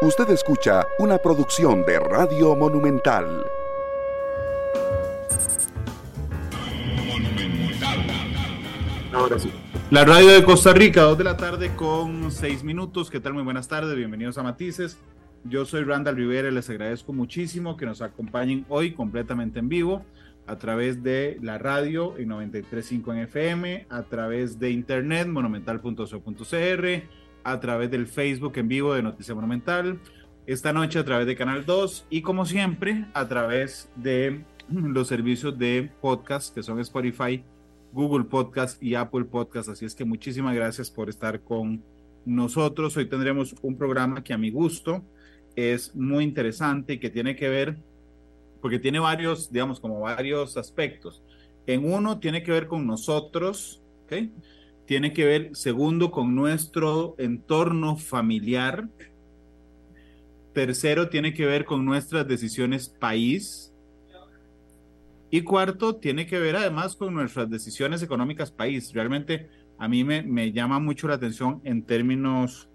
Usted escucha una producción de Radio Monumental. Ahora sí. La radio de Costa Rica, 2 de la tarde con 6 minutos. ¿Qué tal? Muy buenas tardes, bienvenidos a Matices. Yo soy Randall Rivera y les agradezco muchísimo que nos acompañen hoy completamente en vivo a través de la radio en 93.5 en FM, a través de internet monumental.co.cr, a través del Facebook en vivo de Noticia Monumental, esta noche a través de Canal 2 y como siempre a través de los servicios de podcast que son Spotify, Google Podcast y Apple Podcast. Así es que muchísimas gracias por estar con nosotros. Hoy tendremos un programa que a mi gusto es muy interesante y que tiene que ver porque tiene varios, digamos, como varios aspectos. En uno tiene que ver con nosotros, ¿ok? Tiene que ver, segundo, con nuestro entorno familiar. Tercero, tiene que ver con nuestras decisiones país. Y cuarto, tiene que ver además con nuestras decisiones económicas país. Realmente a mí me, llama mucho la atención en términos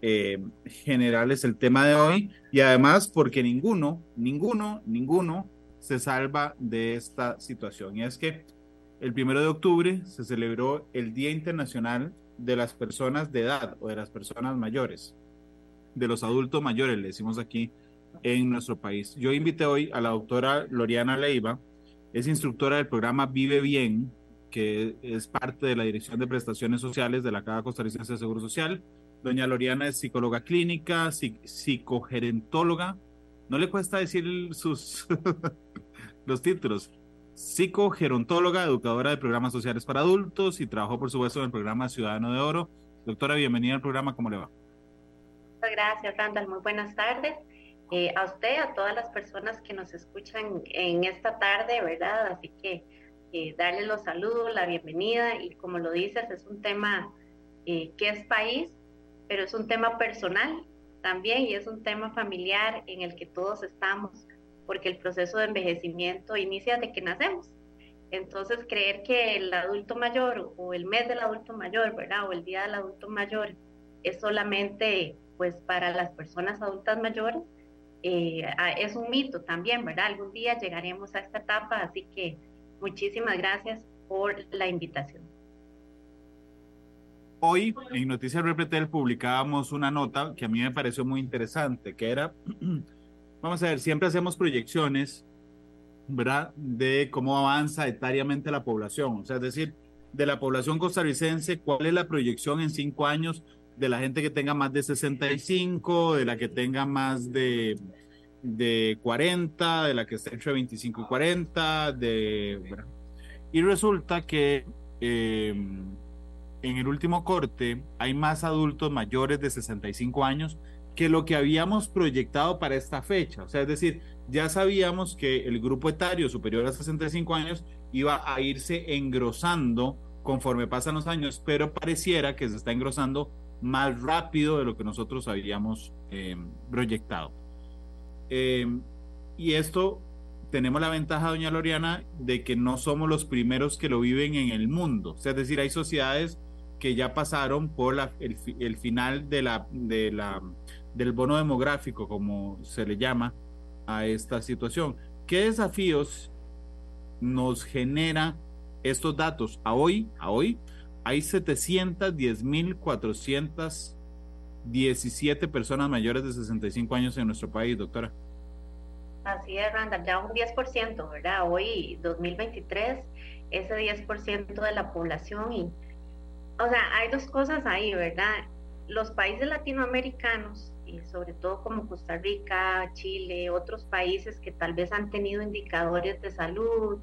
eh, generales el tema de hoy y además porque ninguno, ninguno, ninguno se salva de esta situación. Y es que el primero de octubre se celebró el Día Internacional de las Personas de Edad o de las Personas Mayores, de los adultos mayores, le decimos aquí en nuestro país. Yo invité hoy a la doctora Loriana Leiva, es instructora del programa Vive Bien, que es parte de la Dirección de Prestaciones Sociales de la Caja Costarricense de Seguro Social Doña Loriana es psicóloga clínica, psicogerentóloga. No le cuesta decir sus los títulos. Psicogerontóloga, educadora de programas sociales para adultos y trabajó, por supuesto, en el programa Ciudadano de Oro. Doctora, bienvenida al programa. ¿Cómo le va? Muchas gracias, Randall. Muy buenas tardes. Eh, a usted, a todas las personas que nos escuchan en esta tarde, ¿verdad? Así que eh, darle los saludos, la bienvenida y como lo dices, es un tema eh, que es país pero es un tema personal también y es un tema familiar en el que todos estamos, porque el proceso de envejecimiento inicia de que nacemos. Entonces, creer que el adulto mayor o el mes del adulto mayor, ¿verdad? O el día del adulto mayor es solamente, pues, para las personas adultas mayores, eh, es un mito también, ¿verdad? Algún día llegaremos a esta etapa, así que muchísimas gracias por la invitación. Hoy en Noticias Repretel publicábamos una nota que a mí me pareció muy interesante, que era, vamos a ver, siempre hacemos proyecciones, ¿verdad? De cómo avanza etariamente la población, o sea, es decir, de la población costarricense, cuál es la proyección en cinco años de la gente que tenga más de 65, de la que tenga más de, de 40, de la que esté entre 25 y 40, de... Y resulta que... Eh, en el último corte hay más adultos mayores de 65 años que lo que habíamos proyectado para esta fecha. O sea, es decir, ya sabíamos que el grupo etario superior a 65 años iba a irse engrosando conforme pasan los años, pero pareciera que se está engrosando más rápido de lo que nosotros habíamos eh, proyectado. Eh, y esto tenemos la ventaja, doña Loriana, de que no somos los primeros que lo viven en el mundo. O sea, es decir, hay sociedades que ya pasaron por la, el, final de la, de la, del bono demográfico, como se le llama a esta situación. ¿Qué desafíos nos genera estos datos? A hoy, a hoy, hay 710.417 personas mayores de 65 años en nuestro país, doctora. Así es, Randall, ya un 10%, ¿verdad? Hoy, 2023, ese 10% de la población y o sea, hay dos cosas ahí, ¿verdad? Los países latinoamericanos, sobre todo como Costa Rica, Chile, otros países que tal vez han tenido indicadores de salud,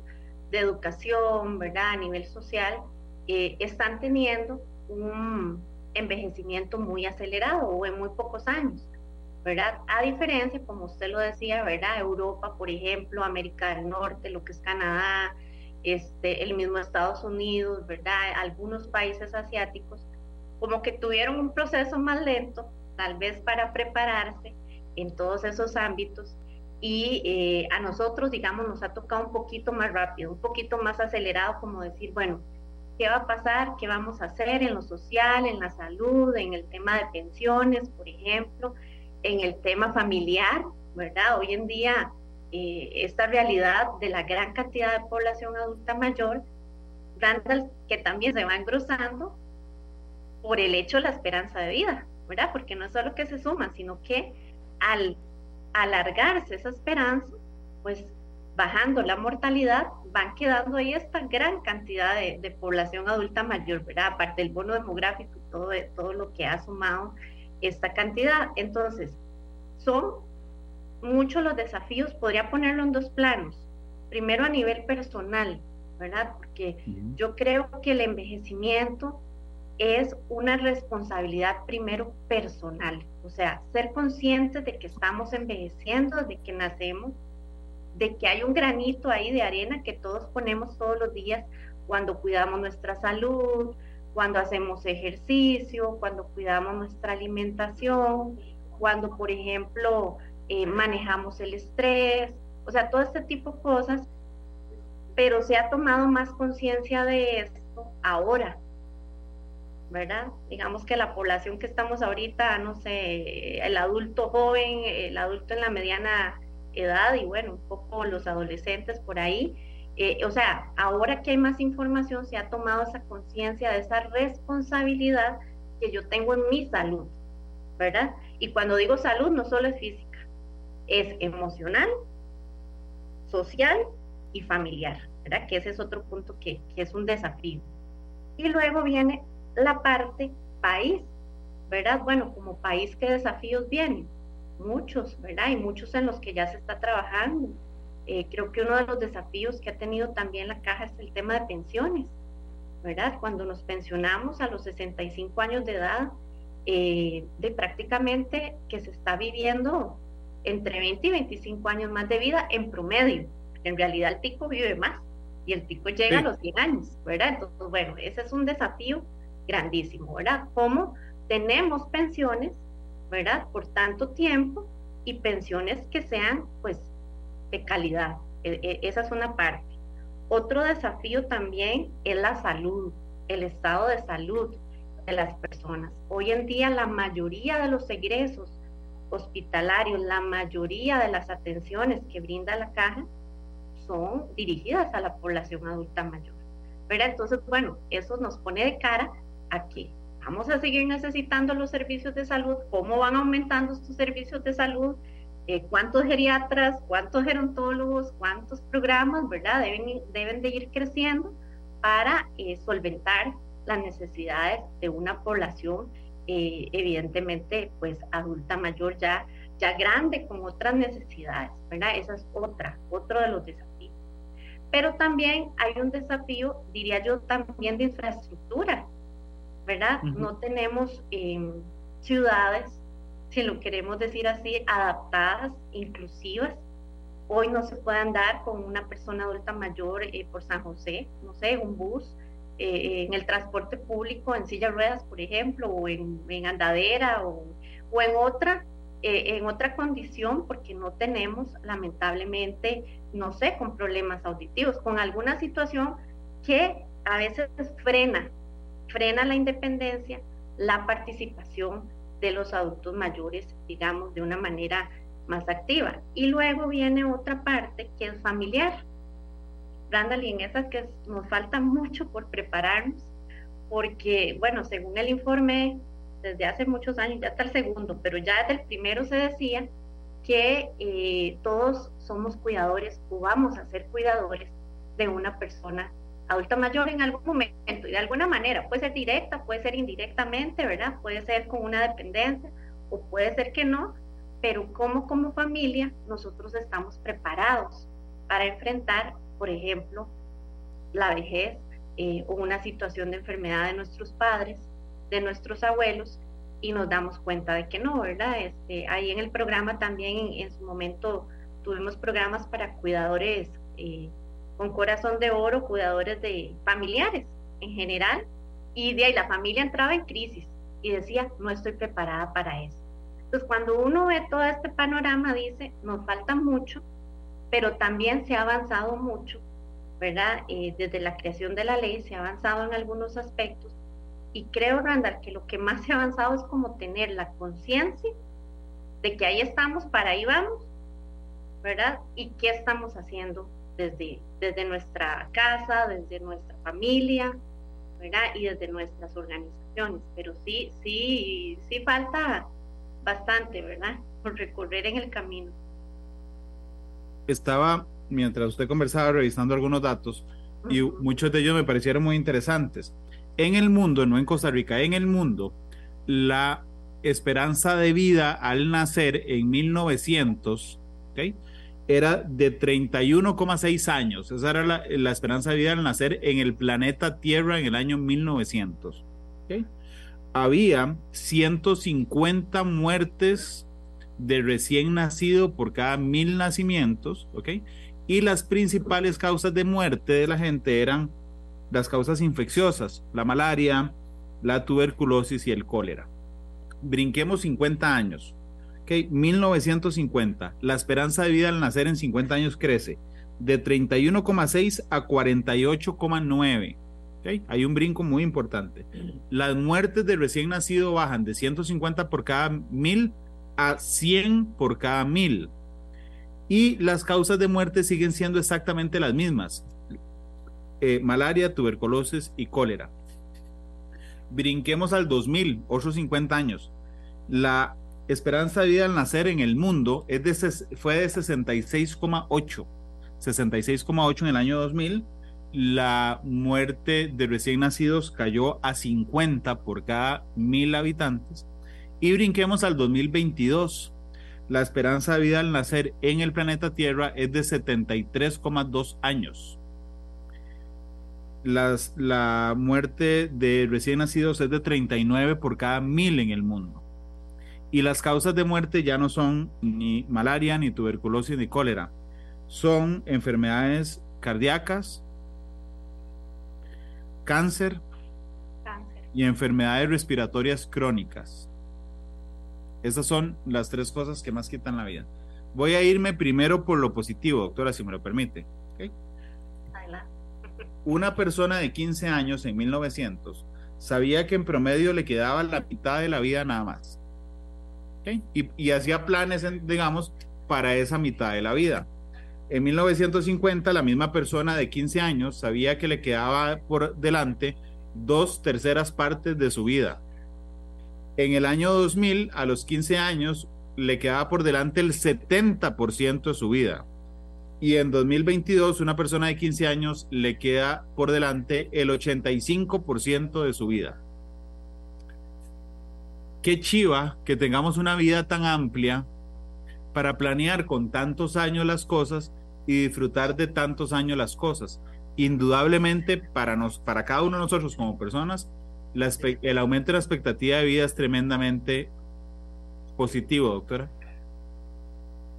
de educación, ¿verdad? A nivel social, eh, están teniendo un envejecimiento muy acelerado o en muy pocos años, ¿verdad? A diferencia, como usted lo decía, ¿verdad? Europa, por ejemplo, América del Norte, lo que es Canadá, este, el mismo Estados Unidos, ¿verdad? Algunos países asiáticos, como que tuvieron un proceso más lento, tal vez para prepararse en todos esos ámbitos. Y eh, a nosotros, digamos, nos ha tocado un poquito más rápido, un poquito más acelerado, como decir, bueno, ¿qué va a pasar? ¿Qué vamos a hacer en lo social, en la salud, en el tema de pensiones, por ejemplo? en el tema familiar, ¿verdad? Hoy en día, eh, esta realidad de la gran cantidad de población adulta mayor, que también se va engrosando por el hecho de la esperanza de vida, ¿verdad? Porque no es solo que se suma, sino que al alargarse esa esperanza, pues bajando la mortalidad, van quedando ahí esta gran cantidad de, población adulta mayor, ¿verdad? Aparte del bono demográfico y todo, todo lo que ha sumado esta cantidad. Entonces, son muchos los desafíos, podría ponerlo en dos planos. Primero a nivel personal, ¿verdad? Porque yo creo que el envejecimiento es una responsabilidad primero personal, o sea, ser conscientes de que estamos envejeciendo desde que nacemos, de que hay un granito ahí de arena que todos ponemos todos los días cuando cuidamos nuestra salud, cuando hacemos ejercicio, cuando cuidamos nuestra alimentación, cuando, por ejemplo, eh, manejamos el estrés, o sea, todo este tipo de cosas, pero se ha tomado más conciencia de esto ahora, ¿verdad? Digamos que la población que estamos ahorita, no sé, el adulto joven, el adulto en la mediana edad y bueno, un poco los adolescentes por ahí. Eh, o sea, ahora que hay más información, se ha tomado esa conciencia de esa responsabilidad que yo tengo en mi salud, ¿verdad? Y cuando digo salud, no solo es física, es emocional, social y familiar, ¿verdad? Que ese es otro punto que, que es un desafío. Y luego viene la parte país, ¿verdad? Bueno, como país, ¿qué desafíos vienen? Muchos, ¿verdad? Y muchos en los que ya se está trabajando. Eh, creo que uno de los desafíos que ha tenido también la caja es el tema de pensiones, ¿verdad? Cuando nos pensionamos a los 65 años de edad, eh, de prácticamente que se está viviendo entre 20 y 25 años más de vida en promedio. En realidad el tico vive más y el tico llega a los 100 años, ¿verdad? Entonces, bueno, ese es un desafío grandísimo, ¿verdad? Cómo tenemos pensiones, ¿verdad? Por tanto tiempo y pensiones que sean, pues, de calidad. E, e, esa es una parte. Otro desafío también es la salud, el estado de salud de las personas. Hoy en día la mayoría de los egresos hospitalarios, la mayoría de las atenciones que brinda la caja son dirigidas a la población adulta mayor. ¿verdad? Entonces, bueno, eso nos pone de cara aquí. Vamos a seguir necesitando los servicios de salud, cómo van aumentando estos servicios de salud, eh, cuántos geriatras, cuántos gerontólogos, cuántos programas, ¿verdad? Deben, deben de ir creciendo para eh, solventar las necesidades de una población eh, evidentemente pues adulta mayor ya, ya grande con otras necesidades, ¿verdad? Esa es otra, otro de los desafíos. Pero también hay un desafío, diría yo, también de infraestructura, ¿verdad? No tenemos em, ciudades, si lo queremos decir así, adaptadas, inclusivas. Hoy no se puede andar con una persona adulta mayor eh, por San José, no sé, un bus, eh, en el transporte público, en silla de ruedas, por ejemplo, o en, andadera, o, o, en otra, eh, en otra condición, porque no tenemos, lamentablemente, no sé, con problemas auditivos, con alguna situación que a veces frena frena la independencia, la participación de los adultos mayores, digamos, de una manera más activa. Y luego viene otra parte que es familiar. Randall, y en esas que nos falta mucho por prepararnos, porque, bueno, según el informe, desde hace muchos años, ya está el segundo, pero ya desde el primero se decía que eh, todos somos cuidadores o vamos a ser cuidadores de una persona adulta mayor en algún momento y de alguna manera, puede ser directa, puede ser indirectamente, ¿verdad? Puede ser con una dependencia o puede ser que no, pero como como familia nosotros estamos preparados para enfrentar, por ejemplo, la vejez eh, o una situación de enfermedad de nuestros padres, de nuestros abuelos, y nos damos cuenta de que no, ¿verdad? Este, ahí en el programa también en, su momento tuvimos programas para cuidadores eh, con corazón de oro, cuidadores de familiares en general, y de ahí la familia entraba en crisis y decía, no estoy preparada para eso. Entonces, cuando uno ve todo este panorama, dice, nos falta mucho, pero también se ha avanzado mucho, ¿verdad? Eh, desde la creación de la ley se ha avanzado en algunos aspectos, y creo, Randall, que lo que más se ha avanzado es como tener la conciencia de que ahí estamos, para ahí vamos, ¿verdad? Y qué estamos haciendo desde, desde nuestra casa, desde nuestra familia, ¿verdad? Y desde nuestras organizaciones. Pero sí, sí, sí falta bastante, ¿verdad? Por recorrer en el camino. Estaba, mientras usted conversaba, revisando algunos datos y muchos de ellos me parecieron muy interesantes. En el mundo, no en Costa Rica, en el mundo, la esperanza de vida al nacer en 1900, ¿okay? Era de 31,6 años. Esa era la, esperanza de vida al nacer en el planeta Tierra en el año 1900. Había 150 muertes de recién nacido por cada mil nacimientos, ¿ok? Y las principales causas de muerte de la gente eran las causas infecciosas, la malaria, la tuberculosis y el cólera. Brinquemos 50 años. 1950. La esperanza de vida al nacer en 50 años crece de 31,6 a 48,9. Hay un brinco muy importante. Las muertes de recién nacido bajan de 150 por cada mil a 100 por cada mil. Y las causas de muerte siguen siendo exactamente las mismas. Eh, malaria, tuberculosis y cólera. Brinquemos al 2000, otros 50 años. La esperanza de vida al nacer en el mundo es de, fue de 66,8. 66,8 en el año 2000. La muerte de recién nacidos cayó a 50 por cada mil habitantes. Y brinquemos al 2022. La esperanza de vida al nacer en el planeta Tierra es de 73,2 años. Las, la muerte de recién nacidos es de 39 por cada mil en el mundo. Y las causas de muerte ya no son ni malaria, ni tuberculosis, ni cólera. Son enfermedades cardíacas, cáncer, y enfermedades respiratorias crónicas. Esas son las tres cosas que más quitan la vida. Voy a irme primero por lo positivo, doctora, si me lo permite. Una persona de 15 años en 1900 sabía que en promedio le quedaba la mitad de la vida nada más. Y, hacía planes, digamos, para esa mitad de la vida. En 1950, la misma persona de 15 años sabía que le quedaba por delante dos terceras partes de su vida. En el año 2000, a los 15 años, le quedaba por delante el 70% de su vida. Y en 2022, una persona de 15 años le queda por delante el 85% de su vida qué chiva que tengamos una vida tan amplia para planear con tantos años las cosas y disfrutar de tantos años las cosas. Indudablemente para, nos, para cada uno de nosotros como personas, el aumento de la expectativa de vida es tremendamente positivo, doctora.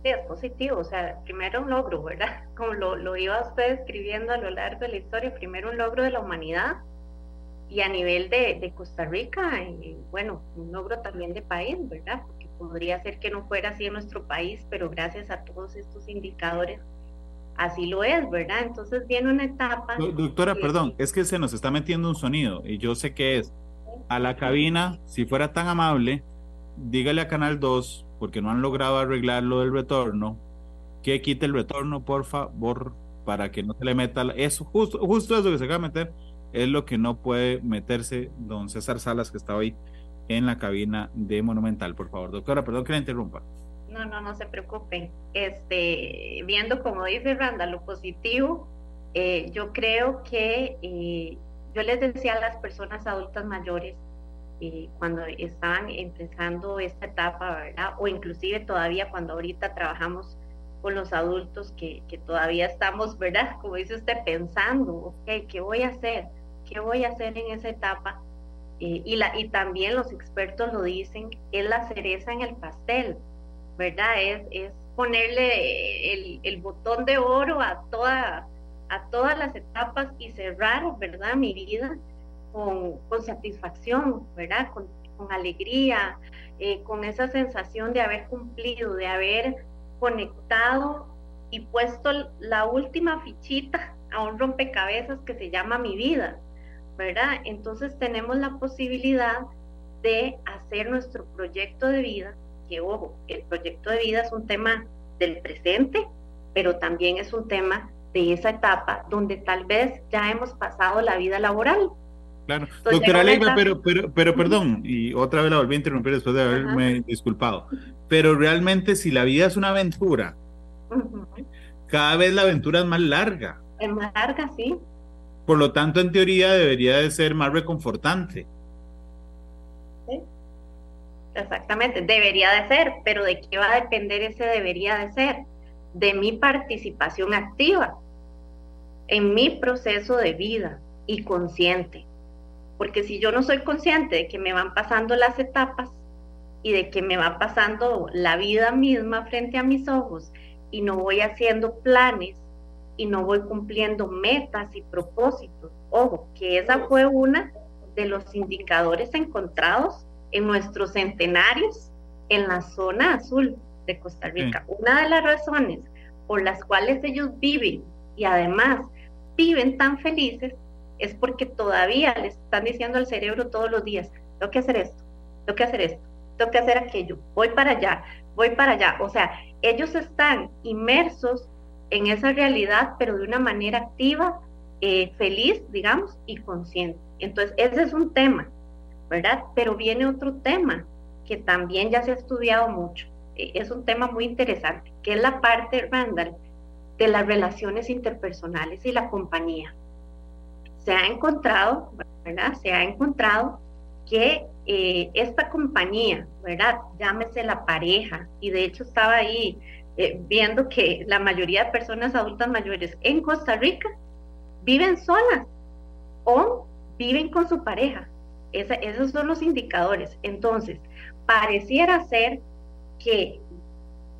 Sí, es positivo, o sea, primero un logro, ¿verdad? Como lo, lo iba usted escribiendo a lo largo de la historia, primero un logro de la humanidad, y a nivel de, Costa Rica, y, bueno, un logro también de país, ¿verdad? Porque podría ser que no fuera así en nuestro país, pero gracias a todos estos indicadores, así lo es, ¿verdad? Entonces viene una etapa. Doctora, perdón, es que se nos está metiendo un sonido y yo sé que es a la cabina, si fuera tan amable, dígale a Canal 2, porque no han logrado arreglar lo del retorno, que quite el retorno, por favor, para que no se le meta eso, justo, justo eso que se acaba de meter es lo que no puede meterse don César Salas, que está hoy en la cabina de Monumental, por favor. Doctora, perdón que la interrumpa. No, no, no se preocupen. Este, viendo como dice Randa, lo positivo, eh, yo creo que eh, yo les decía a las personas adultas mayores eh, cuando estaban empezando esta etapa, ¿verdad? O inclusive todavía cuando ahorita trabajamos con los adultos que, que todavía estamos, ¿verdad? Como dice usted, pensando, ok, ¿qué voy a hacer? ¿Qué voy a hacer en esa etapa? Eh, y, la, y también los expertos lo dicen, es la cereza en el pastel, ¿verdad? Es, es ponerle el, el, botón de oro a, toda, a todas las etapas y cerrar, ¿verdad? Mi vida con, con satisfacción, ¿verdad? Con, con alegría, eh, con esa sensación de haber cumplido, de haber conectado y puesto la última fichita a un rompecabezas que se llama mi vida. ¿Verdad? Entonces tenemos la posibilidad de hacer nuestro proyecto de vida que, ojo, el proyecto de vida es un tema del presente, pero también es un tema de esa etapa donde tal vez ya hemos pasado la vida laboral. Claro, doctora Leiva, pero, pero, pero perdón, y otra vez la volví a interrumpir después de haberme disculpado, pero realmente si la vida es una aventura, cada vez la aventura es más larga. Es más larga, sí. Por lo tanto, en teoría debería de ser más reconfortante. Exactamente, debería de ser, pero ¿de qué va a depender ese debería de ser? De mi participación activa en mi proceso de vida y consciente. Porque si yo no soy consciente de que me van pasando las etapas y de que me va pasando la vida misma frente a mis ojos y no voy haciendo planes y no voy cumpliendo metas y propósitos. Ojo, que esa fue una de los indicadores encontrados en nuestros centenarios en la zona azul de Costa Rica. Una de las razones por las cuales ellos viven y además viven tan felices es porque todavía les están diciendo al cerebro todos los días, tengo que hacer esto, tengo que hacer esto, tengo que hacer aquello, voy para allá, voy para allá. O sea, ellos están inmersos en esa realidad, pero de una manera activa, eh, feliz, digamos, y consciente. Entonces, ese es un tema, ¿verdad? Pero viene otro tema que también ya se ha estudiado mucho. E, es un tema muy interesante, que es la parte, Randall, de las relaciones interpersonales y la compañía. Se ha encontrado, ¿verdad? Se ha encontrado que eh, esta compañía, ¿verdad? Llámese la pareja, y de hecho estaba ahí eh, viendo que la mayoría de personas adultas mayores en Costa Rica viven solas o viven con su pareja. esos son los indicadores. Entonces, pareciera ser que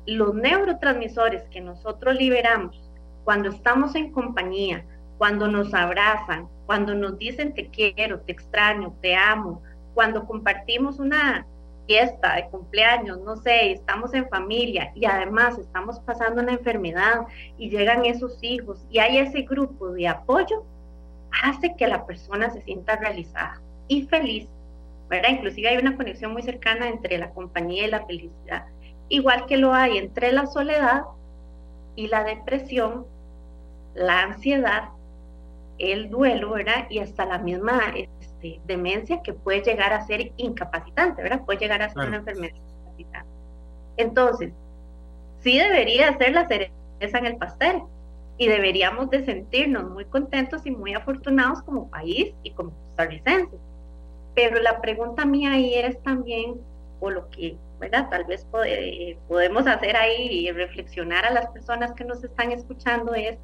los neurotransmisores que nosotros liberamos cuando estamos en compañía, cuando nos abrazan, cuando nos dicen te quiero, te extraño, te amo, cuando compartimos una fiesta de cumpleaños, no sé, estamos en familia y además estamos pasando una enfermedad y llegan esos hijos y hay ese grupo de apoyo, hace que la persona se sienta realizada y feliz, ¿verdad? Inclusive hay una conexión muy cercana entre la compañía y la felicidad, igual que lo hay entre la soledad y la depresión, la ansiedad, el duelo, ¿verdad? Y hasta la misma este, demencia que puede llegar a ser incapacitante, ¿verdad? Puede llegar a ser una enfermedad incapacitante. Entonces, sí debería ser la cereza en el pastel y deberíamos de sentirnos muy contentos y muy afortunados como país y como costarricenses. Pero la pregunta mía ahí es también, o lo que, ¿verdad? Tal vez podemos hacer ahí y reflexionar a las personas que nos están escuchando es,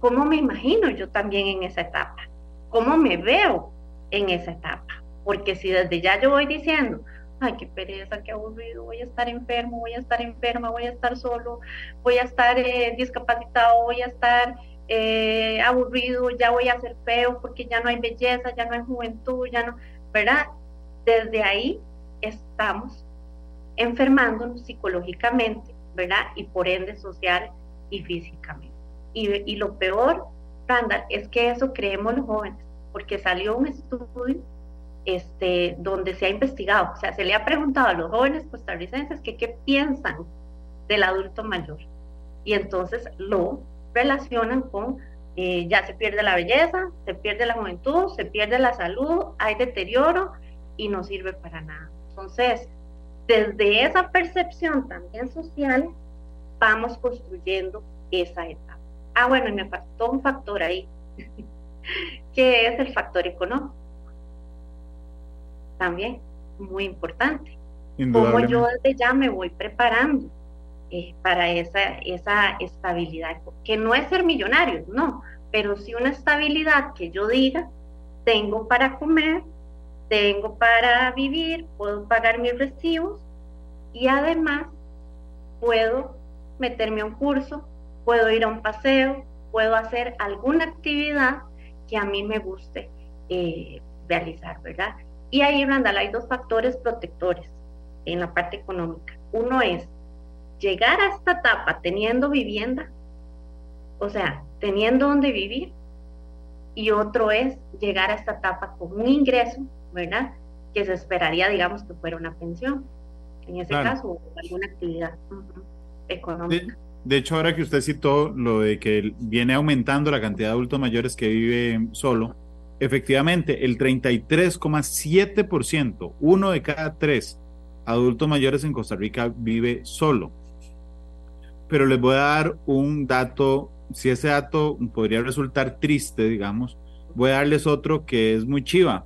¿cómo me imagino yo también en esa etapa? ¿Cómo me veo en esa etapa. Porque si desde ya yo voy diciendo, ay, qué pereza, qué aburrido, voy a estar enfermo, voy a estar enferma, voy a estar solo, voy a estar eh, discapacitado, voy a estar eh, aburrido, ya voy a ser feo porque ya no hay belleza, ya no hay juventud, ya no, ¿verdad? Desde ahí estamos enfermándonos psicológicamente, ¿verdad? Y por ende social y físicamente. Y, y lo peor, Randall, es que eso creemos los jóvenes porque salió un estudio este, donde se ha investigado, o sea, se le ha preguntado a los jóvenes costarricenses que qué piensan del adulto mayor. Y entonces lo relacionan con eh, ya se pierde la belleza, se pierde la juventud, se pierde la salud, hay deterioro y no sirve para nada. Entonces, desde esa percepción también social, vamos construyendo esa etapa. Ah, bueno, y me faltó un factor ahí. que es el factor económico. También muy importante. Como yo desde ya me voy preparando eh, para esa, esa estabilidad, que no es ser millonario, no, pero sí una estabilidad que yo diga, tengo para comer, tengo para vivir, puedo pagar mis recibos y además puedo meterme a un curso, puedo ir a un paseo, puedo hacer alguna actividad que a mí me guste eh, realizar, ¿verdad? Y ahí, Randall, hay dos factores protectores en la parte económica. Uno es llegar a esta etapa teniendo vivienda, o sea, teniendo donde vivir, y otro es llegar a esta etapa con un ingreso, ¿verdad? Que se esperaría, digamos, que fuera una pensión. en ese caso, alguna actividad económica. De, hecho, ahora que usted citó lo de que viene aumentando la cantidad de adultos mayores que viven solo, efectivamente, el 33,7%, uno de cada tres adultos mayores en Costa Rica vive solo. Pero les voy a dar un dato, si ese dato podría resultar triste, digamos, voy a darles otro que es muy chiva.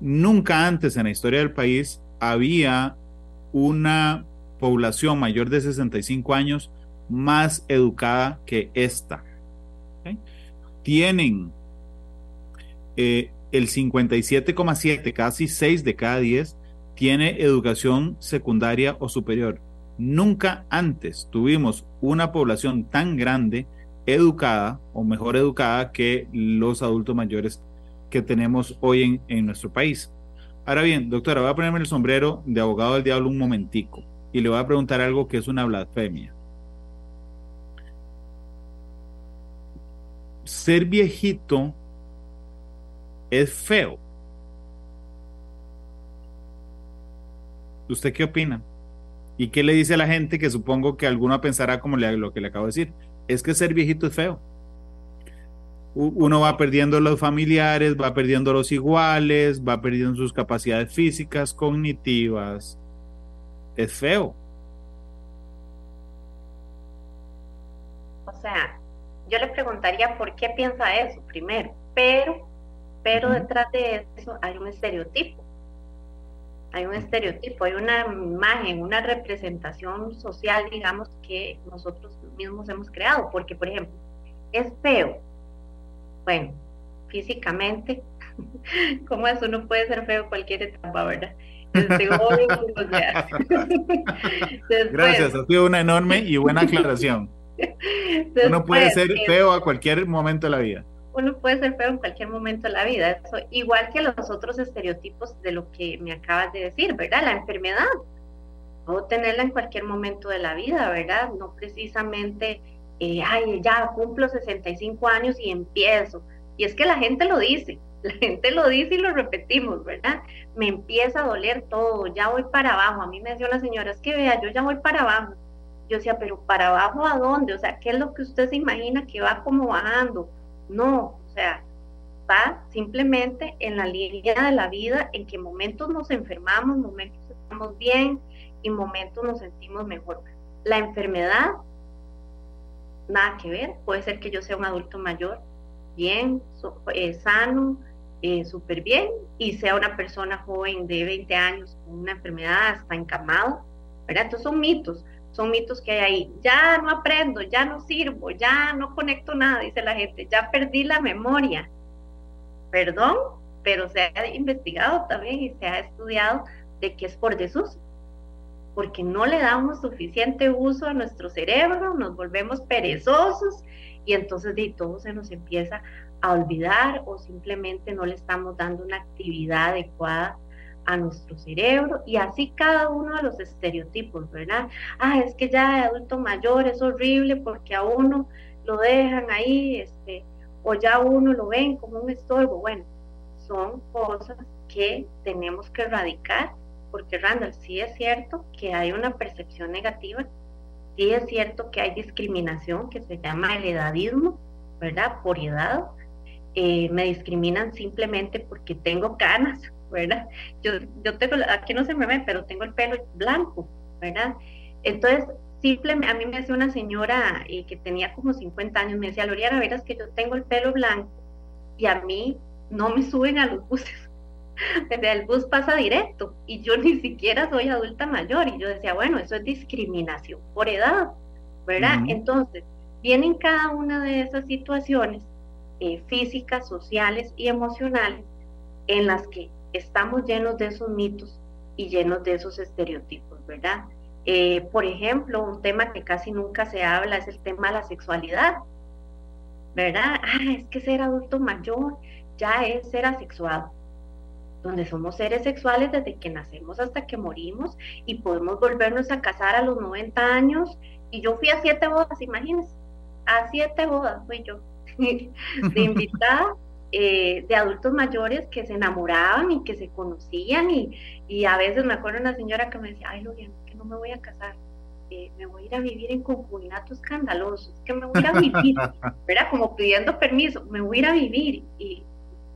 Nunca antes en la historia del país había una población mayor de 65 años más educada que esta. Tienen eh, el 57,7, casi 6 de cada 10, tiene educación secundaria o superior. Nunca antes tuvimos una población tan grande educada o mejor educada que los adultos mayores que tenemos hoy en, en nuestro país. Ahora bien, doctora, voy a ponerme el sombrero de abogado del diablo un momentico y le voy a preguntar algo que es una blasfemia. Ser viejito es feo. ¿Usted qué opina? ¿Y qué le dice a la gente que supongo que alguno pensará como lo que le acabo de decir? Es que ser viejito es feo uno va perdiendo los familiares, va perdiendo los iguales, va perdiendo sus capacidades físicas, cognitivas. Es feo. O sea, yo le preguntaría por qué piensa eso primero, pero, pero detrás de eso hay un estereotipo. Hay un estereotipo, hay una imagen, una representación social, digamos, que nosotros mismos hemos creado. Porque, por ejemplo, es feo bueno, físicamente, como eso no puede ser feo cualquier etapa, ¿verdad? Este, Gracias, ha sido una enorme y buena aclaración. Uno puede ser feo a cualquier momento de la vida. Uno puede ser feo en cualquier momento de la vida, eso, igual que los otros estereotipos de lo que me acabas de decir, ¿verdad? La enfermedad. Puedo tenerla en cualquier momento de la vida, ¿verdad? No precisamente eh, ay, ya cumplo 65 años y empiezo. Y es que la gente lo dice, la gente lo dice y lo repetimos, ¿verdad? Me empieza a doler todo, ya voy para abajo. A mí me decía la señora, es que vea, yo ya voy para abajo. Yo decía, pero ¿para abajo a dónde? O sea, ¿qué es lo que usted se imagina que va como bajando? No, o sea, va simplemente en la línea de la vida en que momentos nos enfermamos, momentos estamos bien y momentos nos sentimos mejor. La enfermedad nada que ver. Puede ser que yo sea un adulto mayor, bien, eh, sano, eh, súper bien, y sea una persona joven de 20 años con una enfermedad hasta encamado, ¿verdad? Estos son mitos, son mitos que hay ahí. Ya no aprendo, ya no sirvo, ya no conecto nada, dice la gente, ya perdí la memoria. Perdón, pero se ha investigado también y se ha estudiado de que es por desuso porque no le damos suficiente uso a nuestro cerebro, nos volvemos perezosos y entonces de todo se nos empieza a olvidar o simplemente no le estamos dando una actividad adecuada a nuestro cerebro y así cada uno de los estereotipos, ¿verdad? Ah, es que ya de adulto mayor es horrible porque a uno lo dejan ahí, este, o ya uno lo ven como un estorbo. Bueno, son cosas que tenemos que erradicar porque Randall, sí es cierto que hay una percepción negativa, sí es cierto que hay discriminación que se llama el edadismo, ¿verdad? Por edad. Eh, me discriminan simplemente porque tengo canas, ¿verdad? Yo, yo tengo, aquí no se me ve, pero tengo el pelo blanco, ¿verdad? Entonces, simplemente, a mí me decía una señora eh, que tenía como 50 años, me decía, Loriana, verás que yo tengo el pelo blanco y a mí no me suben a los buses el bus pasa directo y yo ni siquiera soy adulta mayor y yo decía, bueno, eso es discriminación por edad, ¿verdad? Entonces, vienen cada una de esas situaciones eh, físicas, sociales y emocionales en las que estamos llenos de esos mitos y llenos de esos estereotipos, ¿verdad? Eh, por ejemplo, un tema que casi nunca se habla es el tema de la sexualidad, ¿verdad? Ah, es que ser adulto mayor ya es ser asexuado donde somos seres sexuales desde que nacemos hasta que morimos y podemos volvernos a casar a los 90 años. Y yo fui a siete bodas, imagínense, a siete bodas fui yo, de invitada eh, de adultos mayores que se enamoraban y que se conocían y, y a veces me acuerdo una señora que me decía, ay Lorian, que no me voy a casar, eh, me voy a ir a vivir en concubinato escandaloso, que me voy a ir a vivir, ¿verdad? Como pidiendo permiso, me voy a ir a vivir y,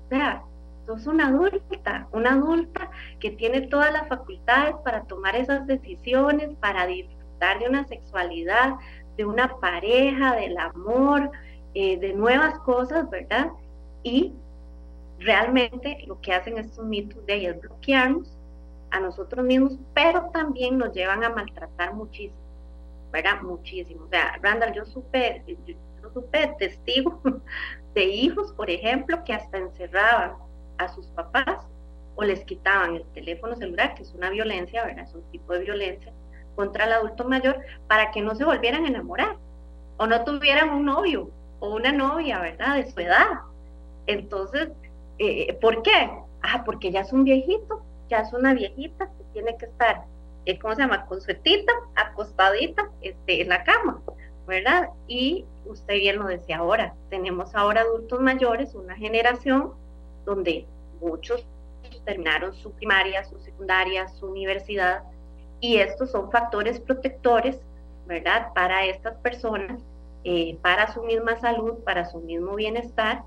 sea, sos una adulta, una adulta que tiene todas las facultades para tomar esas decisiones, para disfrutar de una sexualidad, de una pareja, del amor, eh, de nuevas cosas, ¿verdad? Y realmente lo que hacen estos mitos de ellos es bloquearnos a nosotros mismos, pero también nos llevan a maltratar muchísimo, ¿verdad? Muchísimo. O sea, Randall, yo supe, yo, supe testigo de hijos, por ejemplo, que hasta encerraban a sus papás o les quitaban el teléfono celular, que es una violencia, ¿verdad? Es un tipo de violencia contra el adulto mayor, para que no se volvieran a enamorar o no tuvieran un novio o una novia, ¿verdad? De su edad. Entonces, eh, ¿por qué? Ah, porque ya es un viejito, ya es una viejita que tiene que estar, eh, ¿cómo se llama? Con su acostadita este, en la cama, ¿verdad? Y usted bien lo decía ahora, tenemos ahora adultos mayores, una generación donde muchos terminaron su primaria, su secundaria, su universidad, y estos son factores protectores, ¿verdad? Para estas personas, eh, para su misma salud, para su mismo bienestar,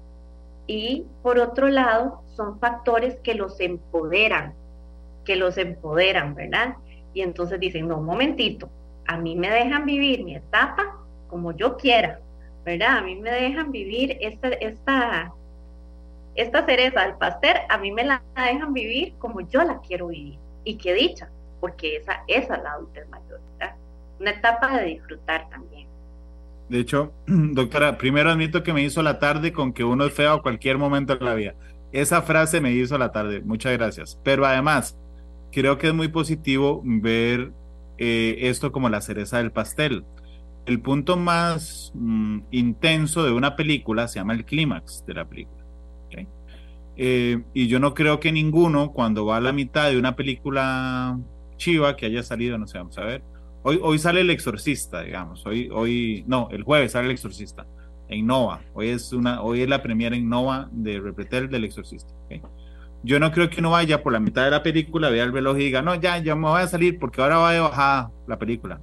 y por otro lado, son factores que los empoderan, que los empoderan, ¿verdad? Y entonces dicen, no, un momentito, a mí me dejan vivir mi etapa como yo quiera, ¿verdad? A mí me dejan vivir esta, esta, esta cereza del pastel, a mí me la dejan vivir como yo la quiero vivir. Y qué dicha, porque esa, esa es la adultez mayor, ¿verdad? Una etapa de disfrutar también. De hecho, doctora, primero admito que me hizo la tarde con que uno es feo a cualquier momento de la vida. Esa frase me hizo la tarde, muchas gracias. Pero además, creo que es muy positivo ver eh, esto como la cereza del pastel. El punto más mm, intenso de una película se llama el clímax de la película. Eh, y yo no creo que ninguno, cuando va a la mitad de una película chiva que haya salido, no sé, vamos a ver. Hoy, hoy sale El Exorcista, digamos. Hoy, hoy, no, el jueves sale El Exorcista en Nova. Hoy es, una, hoy es la premiera en Nova de Repretel del Exorcista. Yo no creo que uno vaya por la mitad de la película, vea el reloj y diga, no, ya, ya me voy a salir porque ahora va de bajada la película.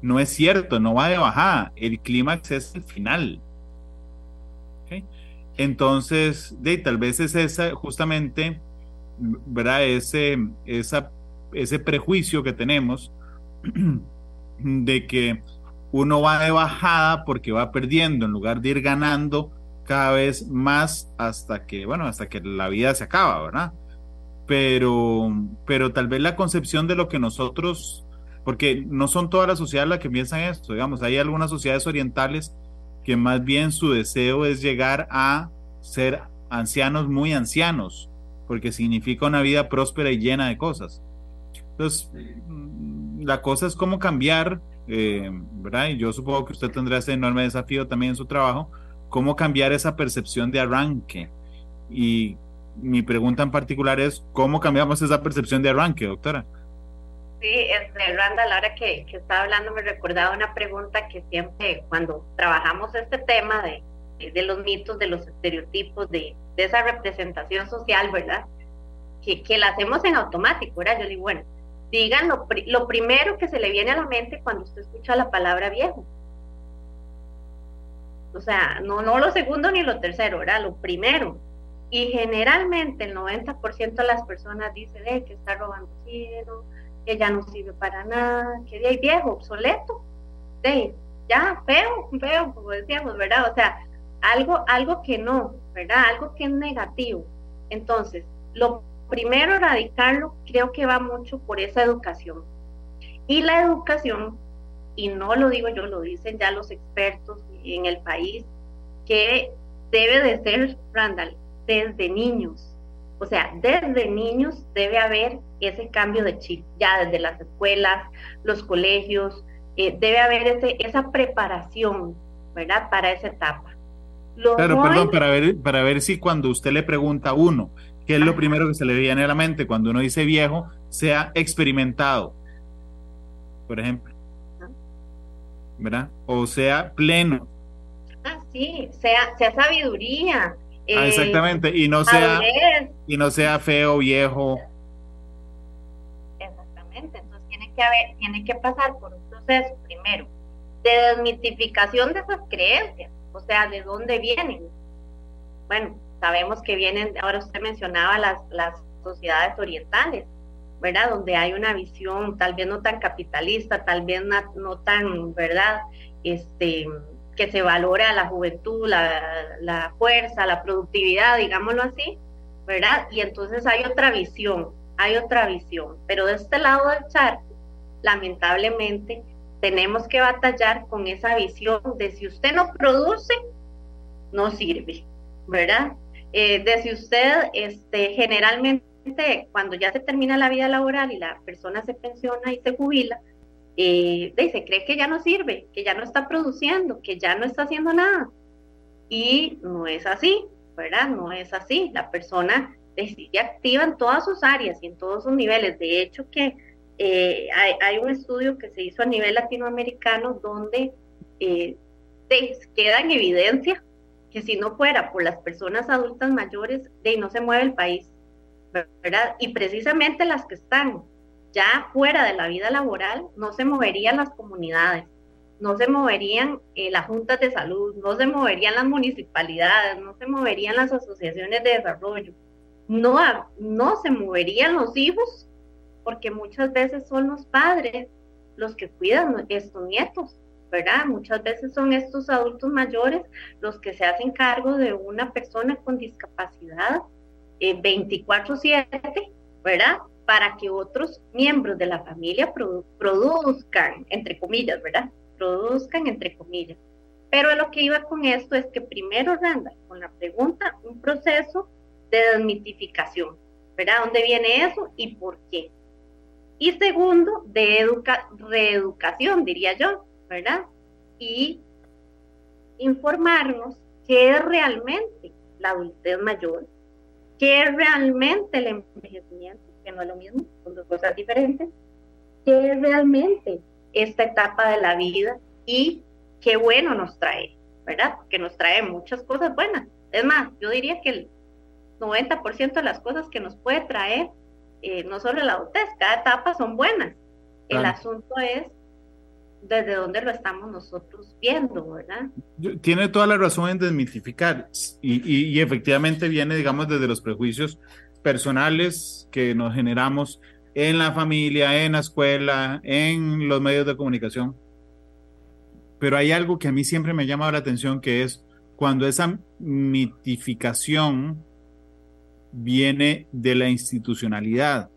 No es cierto, no va de bajada. El clímax es el final. Entonces, de, tal vez es esa, justamente, ¿verdad? Ese, ese prejuicio que tenemos de que uno va de bajada porque va perdiendo en lugar de ir ganando cada vez más hasta que, bueno, hasta que la vida se acaba, ¿verdad? Pero, pero tal vez la concepción de lo que nosotros, porque no son todas las sociedades las que piensan esto, digamos, hay algunas sociedades orientales que más bien su deseo es llegar a ser ancianos muy ancianos, porque significa una vida próspera y llena de cosas. Entonces, la cosa es cómo cambiar, eh, ¿verdad? Y yo supongo que usted tendrá ese enorme desafío también en su trabajo, cómo cambiar esa percepción de arranque. Y mi pregunta en particular es, ¿cómo cambiamos esa percepción de arranque, doctora? Sí, este, Randa, a la hora que, que estaba hablando me recordaba una pregunta que siempre cuando trabajamos este tema de, de los mitos, de los estereotipos, de, de esa representación social, ¿verdad? Que, que la hacemos en automático, ¿verdad? Yo digo, bueno, digan lo, lo primero que se le viene a la mente cuando usted escucha la palabra viejo. O sea, no, no lo segundo ni lo tercero, ¿verdad? Lo primero. Y generalmente el 90% de las personas dicen eh, que está robando cielo, que ya no sirve para nada, que de viejo, obsoleto, de ya feo, feo, como decíamos, ¿verdad? O sea, algo, algo que no, ¿verdad? Algo que es negativo. Entonces, lo primero erradicarlo creo que va mucho por esa educación. Y la educación, y no lo digo yo, lo dicen ya los expertos en el país, que debe de ser, Randall, desde niños. O sea, desde niños debe haber ese cambio de chip, ya desde las escuelas, los colegios, eh, debe haber ese, esa preparación, ¿verdad? Para esa etapa. claro, perdón, para ver, para ver si cuando usted le pregunta a uno, ¿Qué es lo primero que se le viene a la mente cuando uno dice viejo? Sea experimentado, por ejemplo. ¿Verdad? O sea pleno. Ah, sí, sea, sea sabiduría, Ah, exactamente, y no sea y no sea feo, viejo. Exactamente, entonces tiene que haber, tiene que pasar por un proceso primero de desmitificación de esas creencias, o sea, de dónde vienen. Bueno, sabemos que vienen, ahora usted mencionaba las, las sociedades orientales, ¿verdad? Donde hay una visión tal vez no tan capitalista, tal vez no, tan, ¿verdad? Este, que se valora la juventud, la, la, fuerza, la productividad, digámoslo así, ¿verdad? Y entonces hay otra visión, hay otra visión. Pero de este lado del charco, lamentablemente, tenemos que batallar con esa visión de si usted no produce, no sirve, ¿verdad? Eh, de si usted este, generalmente cuando ya se termina la vida laboral y la persona se pensiona y se jubila, eh, se cree que ya no sirve, que ya no está produciendo, que ya no está haciendo nada. Y no es así, ¿verdad? No es así. La persona sigue activa en todas sus áreas y en todos sus niveles. De hecho, que eh, hay, un estudio que se hizo a nivel latinoamericano donde eh, queda en evidencia que si no fuera por las personas adultas mayores, de no se mueve el país. ¿verdad? Y precisamente las que están ya fuera de la vida laboral, no se moverían las comunidades, no se moverían eh, las juntas de salud, no se moverían las municipalidades, no se moverían las asociaciones de desarrollo, no, no se moverían los hijos, porque muchas veces son los padres los que cuidan estos nietos, ¿verdad? Muchas veces son estos adultos mayores los que se hacen cargo de una persona con discapacidad 24/7, eh, ¿verdad? Para que otros miembros de la familia produzcan, entre comillas, ¿verdad? Produzcan, entre comillas. Pero lo que iba con esto es que primero, Randa, con la pregunta, un proceso de desmitificación, ¿verdad? ¿Dónde viene eso y por qué? Y segundo, de reeducación, diría yo, ¿verdad? Y informarnos qué es realmente la adultez mayor, qué es realmente el envejecimiento, que no es lo mismo, son dos cosas diferentes, qué es realmente esta etapa de la vida y qué bueno nos trae, ¿verdad? Que nos trae muchas cosas buenas. Es más, yo diría que el 90% de las cosas que nos puede traer, eh, no solo la adultez, cada etapa son buenas. El asunto es desde dónde lo estamos nosotros viendo, ¿verdad? Tiene toda la razón en desmitificar y, efectivamente viene, digamos, desde los prejuicios personales que nos generamos en la familia, en la escuela, en los medios de comunicación. Pero hay algo que a mí siempre me ha llamado la atención, que es cuando esa mitificación viene de la institucionalidad.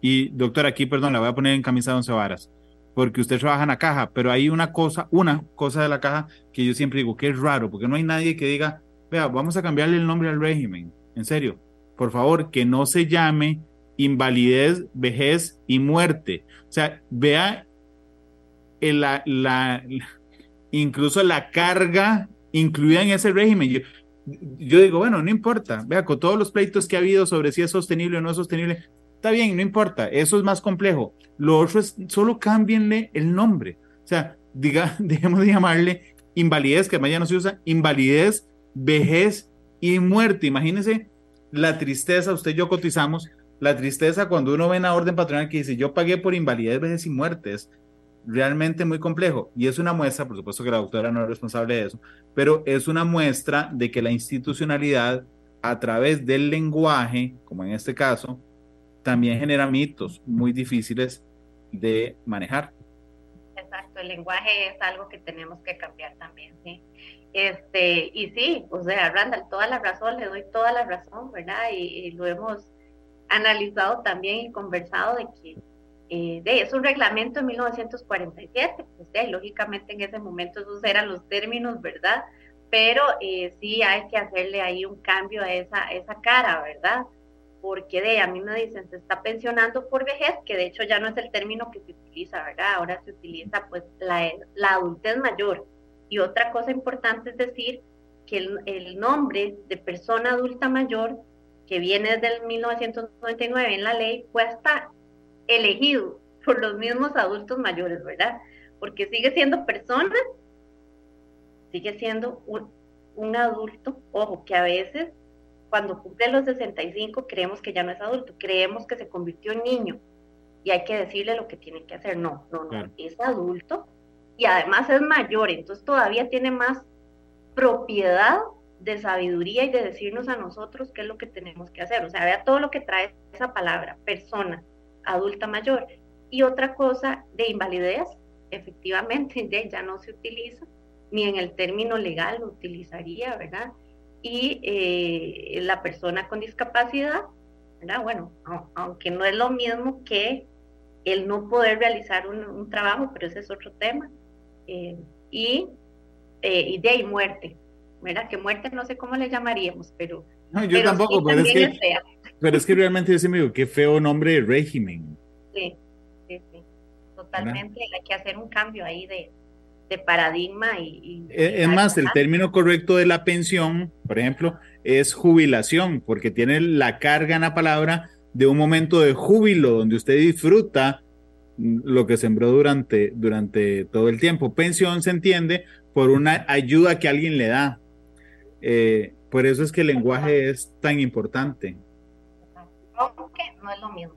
Y doctor, aquí, perdón, la voy a poner en camisa de once varas porque usted trabaja en la caja, pero hay una cosa, una cosa de la caja que yo siempre digo que es raro, porque no hay nadie que diga, vea, vamos a cambiarle el nombre al régimen, en serio, por favor, que no se llame invalidez, vejez y muerte. O sea, vea la, la, incluso la carga incluida en ese régimen. Yo, yo digo, bueno, no importa, vea, con todos los pleitos que ha habido sobre si es sostenible o no sostenible, Está bien, no importa, eso es más complejo. Lo otro es, solo cámbienle el nombre. O sea, diga, dejemos de llamarle invalidez, que ya no se usa, invalidez, vejez y muerte. Imagínense la tristeza, usted y yo cotizamos, la tristeza cuando uno ve una orden patronal que dice, yo pagué por invalidez, vejez y muerte. Es realmente muy complejo. Y es una muestra, por supuesto que la doctora no es responsable de eso, pero es una muestra de que la institucionalidad, a través del lenguaje, como en este caso, también genera mitos muy difíciles de manejar. Exacto, el lenguaje es algo que tenemos que cambiar también, ¿sí? Este, y sí, o sea, Randall, toda la razón, le doy toda la razón, ¿verdad? Y, lo hemos analizado también y conversado de que eh, de, es un reglamento de 1947, pues, lógicamente en ese momento esos eran los términos, ¿verdad? Pero eh, sí hay que hacerle ahí un cambio a esa, esa cara, ¿verdad? Porque de a mí me dicen se está pensionando por vejez, que de hecho ya no es el término que se utiliza, ¿verdad? Ahora se utiliza pues la, la adultez mayor. Y otra cosa importante es decir que el, el nombre de persona adulta mayor, que viene desde el 1999 en la ley, fue hasta elegido por los mismos adultos mayores, ¿verdad? Porque sigue siendo persona, sigue siendo un, un adulto, ojo, que a veces cuando cumple los 65 creemos que ya no es adulto, creemos que se convirtió en niño y hay que decirle lo que tiene que hacer. No, no, no, es adulto y además es mayor, entonces todavía tiene más propiedad de sabiduría y de decirnos a nosotros qué es lo que tenemos que hacer. O sea, vea todo lo que trae esa palabra, persona, adulta mayor. Y otra cosa de invalidez, efectivamente, ya no se utiliza, ni en el término legal lo utilizaría, ¿verdad? Y eh, la persona con discapacidad, ¿verdad? Bueno, aunque no es lo mismo que el no poder realizar un, trabajo, pero ese es otro tema. Eh, y, eh, y de ahí muerte, ¿verdad? Que muerte no sé cómo le llamaríamos, pero... No, yo tampoco, pero, es que, pero es que realmente me digo, qué feo nombre de régimen. Sí, sí, sí, totalmente, hay que hacer un cambio ahí de, de paradigma y... E, es más, el término correcto de la pensión, por ejemplo, es jubilación, porque tiene la carga en la palabra de un momento de júbilo, donde usted disfruta lo que sembró durante, durante todo el tiempo. Pensión se entiende por una ayuda que alguien le da. Eh, por eso es que el lenguaje es tan importante. Aunque no es lo mismo.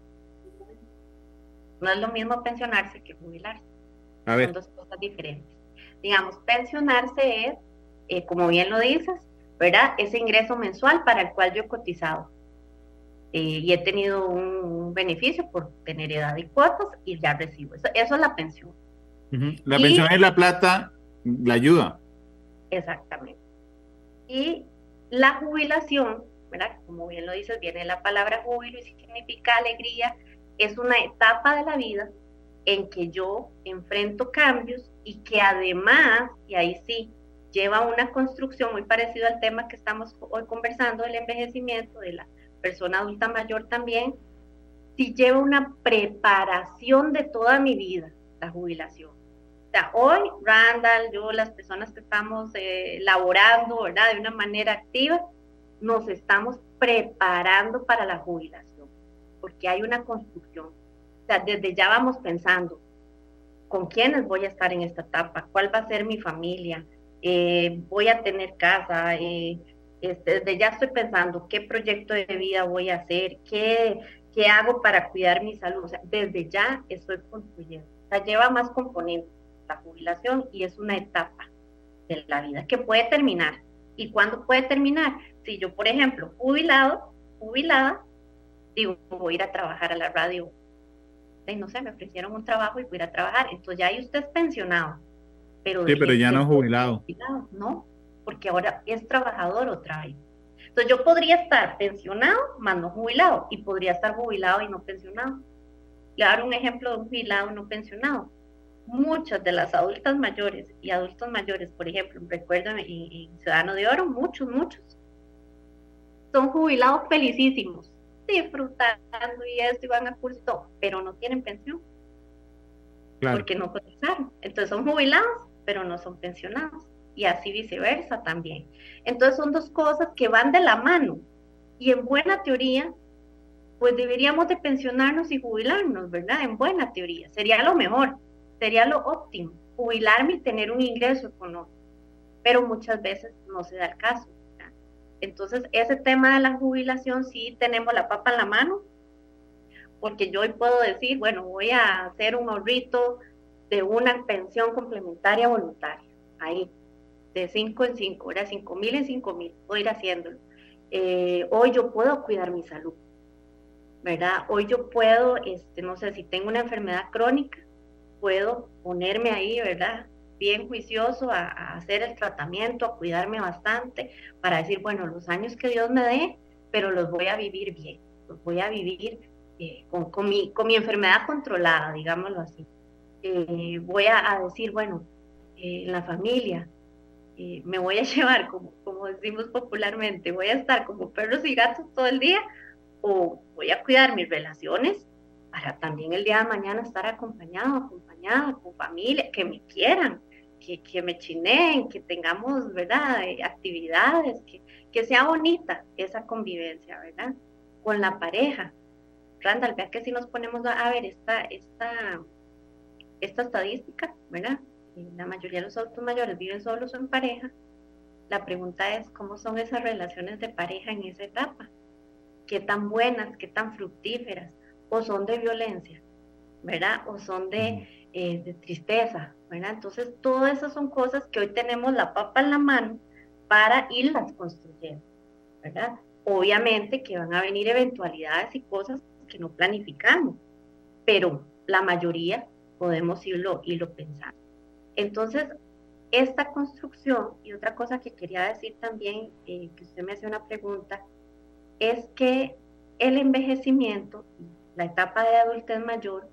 No es lo mismo pensionarse que jubilarse. Son dos cosas diferentes. Digamos, pensionarse es, eh, como bien lo dices, ¿verdad? Ese ingreso mensual para el cual yo he cotizado. Eh, y he tenido un, beneficio por tener edad y cuotas y ya recibo. Eso, eso es la pensión. La pensión es la plata, la ayuda. Exactamente. Y la jubilación, ¿verdad? Como bien lo dices, viene la palabra júbilo y significa alegría, es una etapa de la vida en que yo enfrento cambios y que además, y ahí sí, lleva una construcción muy parecida al tema que estamos hoy conversando, del envejecimiento de la persona adulta mayor también, si lleva una preparación de toda mi vida, la jubilación. O sea, hoy Randall, yo, las personas que estamos eh, laborando, ¿verdad? De una manera activa, nos estamos preparando para la jubilación, porque hay una construcción. O sea, desde ya vamos pensando, ¿con quiénes voy a estar en esta etapa? ¿Cuál va a ser mi familia? Eh, ¿Voy a tener casa? Eh, este, desde ya estoy pensando qué proyecto de vida voy a hacer, qué, qué hago para cuidar mi salud. Desde ya estoy construyendo. O sea, lleva más componentes la jubilación y es una etapa de la vida que puede terminar. ¿Y cuándo puede terminar? Si yo, por ejemplo, jubilado, jubilada, digo, voy a ir a trabajar a la radio. Y no sé, me ofrecieron un trabajo y voy a trabajar. Entonces ya ahí usted es pensionado. Pero sí, pero ya no jubilado. jubilado. No, porque ahora es trabajador otra vez. Entonces yo podría estar pensionado, más no jubilado, y podría estar jubilado y no pensionado. Le dar un ejemplo de un jubilado no pensionado. Muchas de las adultas mayores y adultos mayores, por ejemplo, recuerdo en, Ciudadano de Oro, muchos, muchos, son jubilados felicísimos, disfrutando y esto, y van a curso pero no tienen pensión. Porque no cotizaron. Entonces son jubilados, pero no son pensionados y así viceversa también. Entonces son dos cosas que van de la mano y en buena teoría, pues deberíamos de pensionarnos y jubilarnos, ¿verdad? En buena teoría, sería lo mejor, sería lo óptimo, jubilarme y tener un ingreso económico, pero muchas veces no se da el caso. Entonces, ese tema de la jubilación sí tenemos la papa en la mano, porque yo hoy puedo decir, bueno, voy a hacer un ahorrito de una pensión complementaria voluntaria. Ahí, de 5 en 5, era 5 mil en 5 mil, puedo ir haciéndolo. Eh, hoy yo puedo cuidar mi salud, ¿verdad? Hoy yo puedo, este, no sé, si tengo una enfermedad crónica, puedo ponerme ahí, ¿verdad? Bien juicioso a, hacer el tratamiento, a cuidarme bastante, para decir, bueno, los años que Dios me dé, pero los voy a vivir bien, los voy a vivir eh, con, con, mi, con mi enfermedad controlada, digámoslo así. Eh, voy a, a, decir, bueno, en la familia, me voy a llevar, como, como decimos popularmente, voy a estar como perros y gatos todo el día o voy a cuidar mis relaciones para también el día de mañana estar acompañado, acompañada, con familia, que me quieran, que, que me chineen, que tengamos, ¿verdad?, eh, actividades, que, que sea bonita esa convivencia, ¿verdad?, con la pareja. Randall, vea que si nos ponemos a ver esta, esta, esta estadística, ¿verdad? la mayoría de los adultos mayores viven solos o en pareja, la pregunta es cómo son esas relaciones de pareja en esa etapa, qué tan buenas, qué tan fructíferas, o son de violencia, ¿verdad? O son de, eh, de tristeza, ¿verdad? Entonces, todas esas son cosas que hoy tenemos la papa en la mano para irlas construyendo, ¿verdad? Obviamente que van a venir eventualidades y cosas que no planificamos, pero la mayoría podemos irlo, irlo pensando. Entonces, esta construcción, y otra cosa que quería decir también, eh, que usted me hace una pregunta, es que el envejecimiento, la etapa de adultez mayor,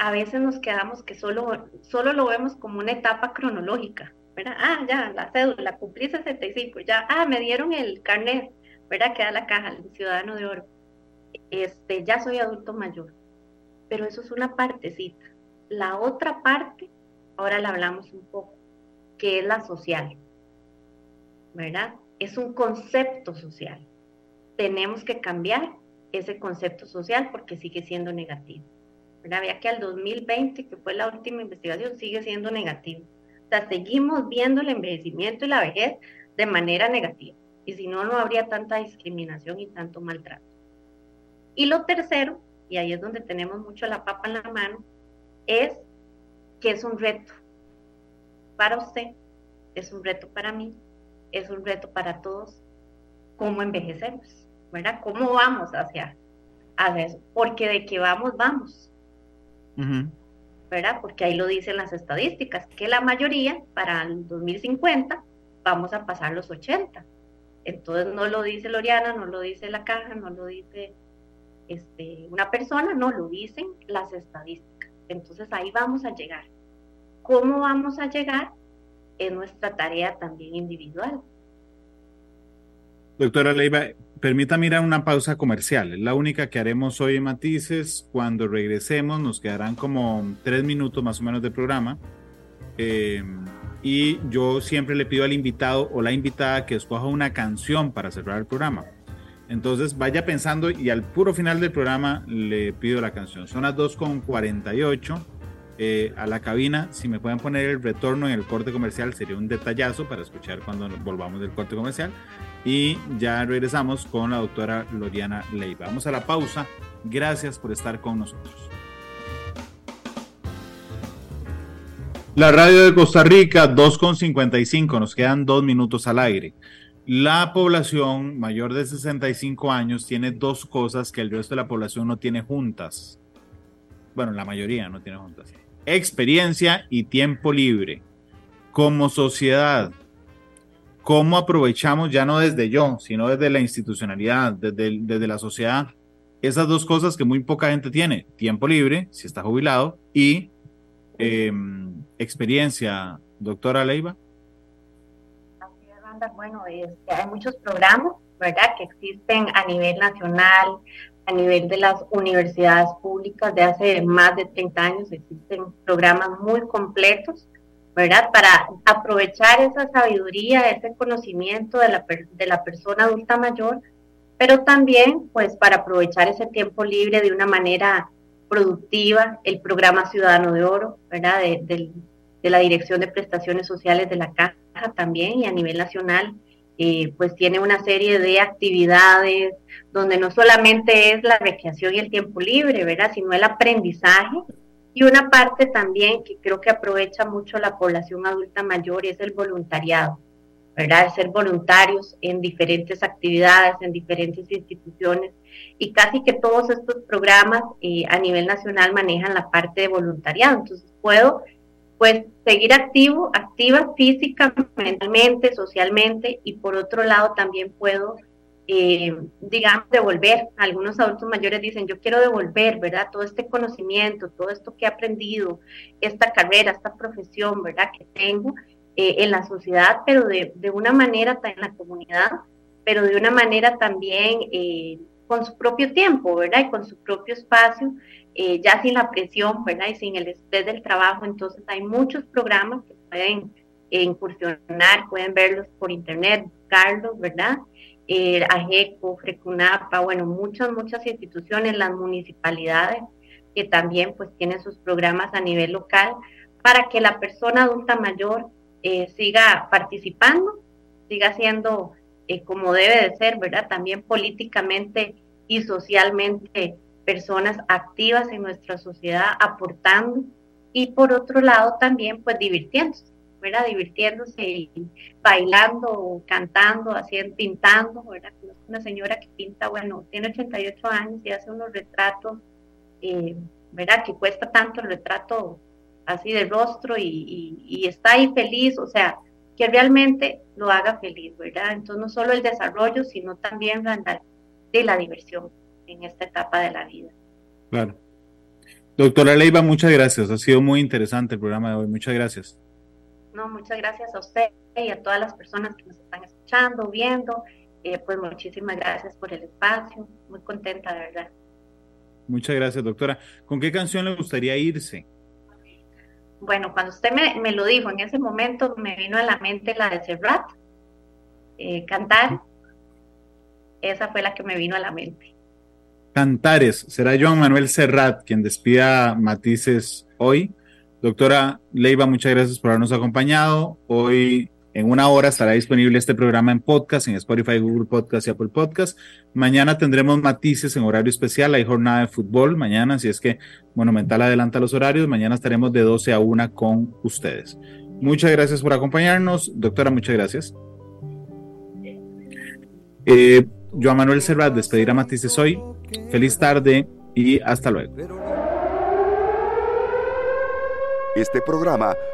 a veces nos quedamos que solo, solo lo vemos como una etapa cronológica, ¿verdad? Ah, ya, la cédula, cumplí 65, ya, ah, me dieron el carnet, ¿verdad? Queda la caja, el ciudadano de oro. Este, ya soy adulto mayor. Pero eso es una partecita. La otra parte, ahora la hablamos un poco, que es la social, ¿verdad? Es un concepto social. Tenemos que cambiar ese concepto social porque sigue siendo negativo. ¿Verdad? Vea que al 2020, que fue la última investigación, sigue siendo negativo. O sea, seguimos viendo el envejecimiento y la vejez de manera negativa. Y si no, no habría tanta discriminación y tanto maltrato. Y lo tercero, y ahí es donde tenemos mucho la papa en la mano, es que es un reto para usted, es un reto para mí, es un reto para todos, cómo envejecemos, ¿verdad? ¿Cómo vamos hacia, hacia eso? Porque de que vamos, vamos. ¿Verdad? Porque ahí lo dicen las estadísticas, que la mayoría para el 2050 vamos a pasar los 80. Entonces no lo dice Loriana, no lo dice la caja, no lo dice este, una persona, no lo dicen las estadísticas. Entonces ahí vamos a llegar. ¿Cómo vamos a llegar? Es nuestra tarea también individual. Doctora Leiva, permítame ir a una pausa comercial. Es la única que haremos hoy en Matices. Cuando regresemos nos quedarán como tres minutos más o menos de programa. Eh, y yo siempre le pido al invitado o la invitada que escoja una canción para cerrar el programa. Entonces vaya pensando y al puro final del programa le pido la canción. Son las 2.48 eh, a la cabina. Si me pueden poner el retorno en el corte comercial sería un detallazo para escuchar cuando volvamos del corte comercial y ya regresamos con la doctora Loriana Leiva. Vamos a la pausa. Gracias por estar con nosotros. La radio de Costa Rica, 2.55, nos quedan dos minutos al aire. La población mayor de 65 años tiene dos cosas que el resto de la población no tiene juntas. Bueno, la mayoría no tiene juntas. Experiencia y tiempo libre. Como sociedad, cómo aprovechamos ya no desde yo, sino desde la institucionalidad, desde, desde la sociedad, esas dos cosas que muy poca gente tiene, tiempo libre, si está jubilado, y em, experiencia, doctora Leiva. Bueno, hay muchos programas, ¿verdad?, que existen a nivel nacional, a nivel de las universidades públicas de hace más de 30 años, existen programas muy completos ¿verdad? Para aprovechar esa sabiduría, ese conocimiento de la, de la persona adulta mayor, pero también pues para aprovechar ese tiempo libre de una manera productiva, el programa Ciudadano de Oro, ¿verdad? De, la Dirección de Prestaciones Sociales de la Caja también y a nivel nacional, eh, pues tiene una serie de actividades donde no solamente es la recreación y el tiempo libre, ¿verdad? Sino el aprendizaje y una parte también que creo que aprovecha mucho la población adulta mayor es el voluntariado, ¿verdad? Ser voluntarios en diferentes actividades, en diferentes instituciones. Y casi que todos estos programas eh, a nivel nacional manejan la parte de voluntariado. Entonces puedo pues seguir activo, activa física, mentalmente, socialmente y por otro lado también puedo eh, digamos, devolver. Algunos adultos mayores dicen, yo quiero devolver, ¿verdad? Todo este conocimiento, todo esto que he aprendido, esta carrera, esta profesión, ¿verdad? Que tengo eh, en la sociedad, pero de, de, una manera, en la comunidad, pero de una manera también eh, con su propio tiempo, ¿verdad? Y con su propio espacio, ya sin la presión, ¿verdad? Y sin el estrés del trabajo. Entonces hay muchos programas que pueden incursionar, pueden verlos por internet, buscarlos, ¿verdad? el AGECO, FRECUNAPA, bueno, muchas, muchas instituciones, las municipalidades que también pues tienen sus programas a nivel local para que la persona adulta mayor eh, siga participando, siga siendo eh, como debe de ser, ¿verdad? También políticamente y socialmente personas activas en nuestra sociedad aportando y por otro lado también pues divirtiéndose, ¿verdad? Divirtiéndose y bailando, cantando, haciendo, pintando, ¿verdad? Una señora que pinta, bueno, tiene 88 años y hace unos retratos, eh, ¿verdad? Que cuesta tanto el retrato así de rostro y, y, está ahí feliz, o sea, que realmente lo haga feliz, ¿verdad? Entonces no solo el desarrollo, sino también de la diversión en esta etapa de la vida. Claro. Doctora Leiva, muchas gracias. Ha sido muy interesante el programa de hoy. Muchas gracias. No, muchas gracias a usted y a todas las personas que nos están escuchando, viendo. Eh, pues muchísimas gracias por el espacio. Muy contenta, de verdad. Muchas gracias, doctora. ¿Con qué canción le gustaría irse? Bueno, cuando usted me, lo dijo, en ese momento me vino a la mente la de Serrat, eh, cantar. Esa fue la que me vino a la mente. Cantares, será Joan Manuel Serrat quien despida Matices hoy. Doctora Leiva, muchas gracias por habernos acompañado. Hoy en una hora estará disponible este programa en podcast, en Spotify, Google Podcast y Apple Podcast. Mañana tendremos matices en horario especial. Hay jornada de fútbol mañana, así es que Monumental adelanta los horarios. Mañana estaremos de 12 a 1 con ustedes. Muchas gracias por acompañarnos. Doctora, muchas gracias. Eh, Joan Manuel Serrat, despedir a Matices hoy. Feliz tarde y hasta luego. Este programa